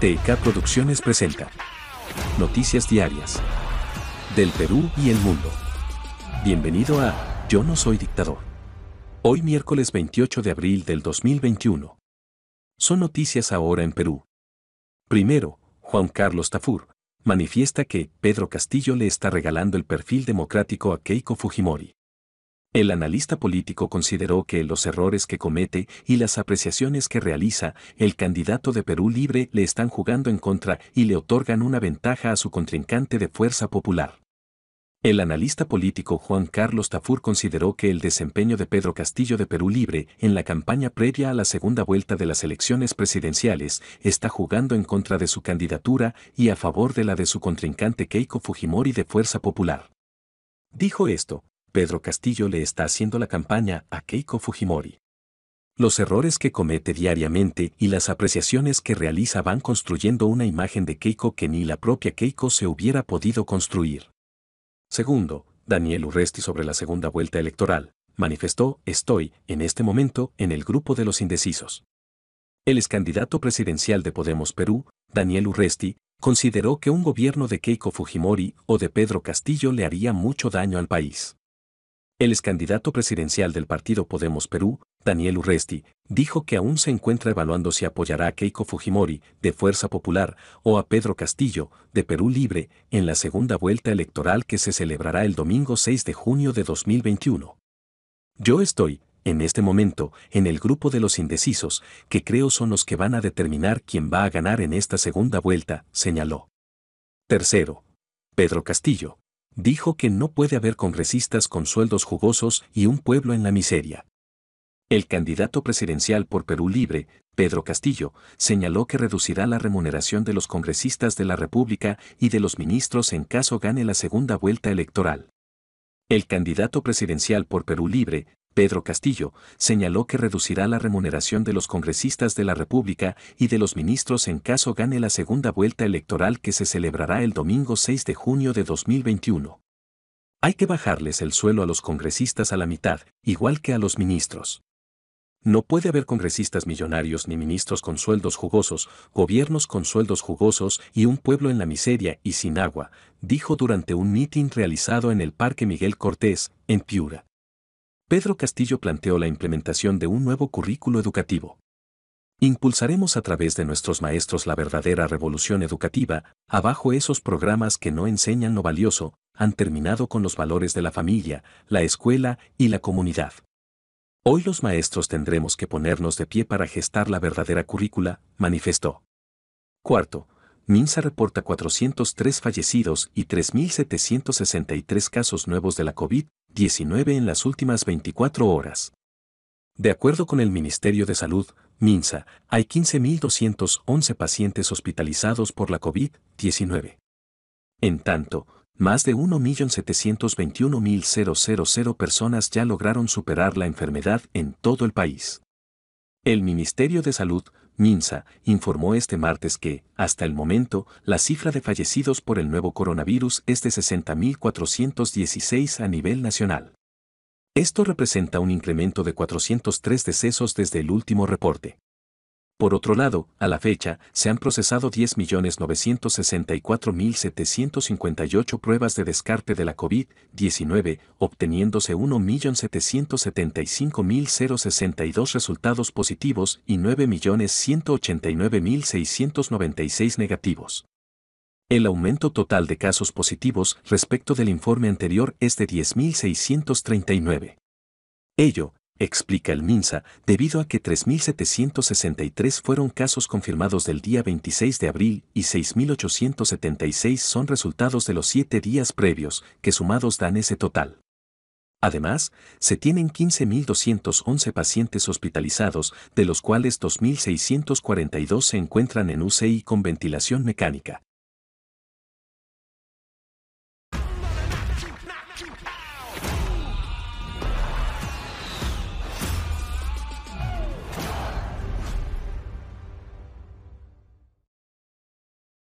TK Producciones presenta Noticias Diarias del Perú y el mundo. Bienvenido a Yo no soy dictador. Hoy miércoles 28 de abril del 2021. Son noticias ahora en Perú. Primero, Juan Carlos Tafur manifiesta que Pedro Castillo le está regalando el perfil democrático a Keiko Fujimori. El analista político consideró que los errores que comete y las apreciaciones que realiza el candidato de Perú Libre le están jugando en contra y le otorgan una ventaja a su contrincante de Fuerza Popular. El analista político Juan Carlos Tafur consideró que el desempeño de Pedro Castillo de Perú Libre en la campaña previa a la segunda vuelta de las elecciones presidenciales está jugando en contra de su candidatura y a favor de la de su contrincante Keiko Fujimori de Fuerza Popular. Dijo esto, Pedro Castillo le está haciendo la campaña a Keiko Fujimori. Los errores que comete diariamente y las apreciaciones que realiza van construyendo una imagen de Keiko que ni la propia Keiko se hubiera podido construir. Segundo, Daniel Urresti sobre la segunda vuelta electoral, manifestó, estoy, en este momento, en el grupo de los indecisos. El ex candidato presidencial de Podemos Perú, Daniel Urresti, consideró que un gobierno de Keiko Fujimori o de Pedro Castillo le haría mucho daño al país. El ex candidato presidencial del partido Podemos Perú, Daniel Urresti, dijo que aún se encuentra evaluando si apoyará a Keiko Fujimori, de Fuerza Popular, o a Pedro Castillo, de Perú Libre, en la segunda vuelta electoral que se celebrará el domingo 6 de junio de 2021. Yo estoy, en este momento, en el grupo de los indecisos, que creo son los que van a determinar quién va a ganar en esta segunda vuelta, señaló. Tercero. Pedro Castillo, dijo que no puede haber congresistas con sueldos jugosos y un pueblo en la miseria. El candidato presidencial por Perú Libre, Pedro Castillo, señaló que reducirá la remuneración de los congresistas de la República y de los ministros en caso gane la segunda vuelta electoral. El candidato presidencial por Perú Libre, Pedro Castillo, señaló que reducirá la remuneración de los congresistas de la República y de los ministros en caso gane la segunda vuelta electoral que se celebrará el domingo 6 de junio de 2021. Hay que bajarles el suelo a los congresistas a la mitad, igual que a los ministros. No puede haber congresistas millonarios ni ministros con sueldos jugosos, gobiernos con sueldos jugosos y un pueblo en la miseria y sin agua, dijo durante un mitin realizado en el Parque Miguel Cortés, en Piura. Pedro Castillo planteó la implementación de un nuevo currículo educativo. Impulsaremos a través de nuestros maestros la verdadera revolución educativa, abajo esos programas que no enseñan lo valioso, han terminado con los valores de la familia, la escuela y la comunidad. Hoy los maestros tendremos que ponernos de pie para gestar la verdadera currícula, manifestó. Cuarto, Minsa reporta 403 fallecidos y 3.763 casos nuevos de la COVID-19 en las últimas 24 horas. De acuerdo con el Ministerio de Salud, Minsa, hay 15.211 pacientes hospitalizados por la COVID-19. En tanto, más de 1.721.000 personas ya lograron superar la enfermedad en todo el país. El Ministerio de Salud Minsa, informó este martes que, hasta el momento, la cifra de fallecidos por el nuevo coronavirus es de 60.416 a nivel nacional. Esto representa un incremento de 403 decesos desde el último reporte. Por otro lado, a la fecha, se han procesado 10.964.758 pruebas de descarte de la COVID-19, obteniéndose 1.775.062 resultados positivos y 9.189.696 negativos. El aumento total de casos positivos respecto del informe anterior es de 10.639. Ello, explica el MINSA, debido a que 3.763 fueron casos confirmados del día 26 de abril y 6.876 son resultados de los siete días previos, que sumados dan ese total. Además, se tienen 15.211 pacientes hospitalizados, de los cuales 2.642 se encuentran en UCI con ventilación mecánica,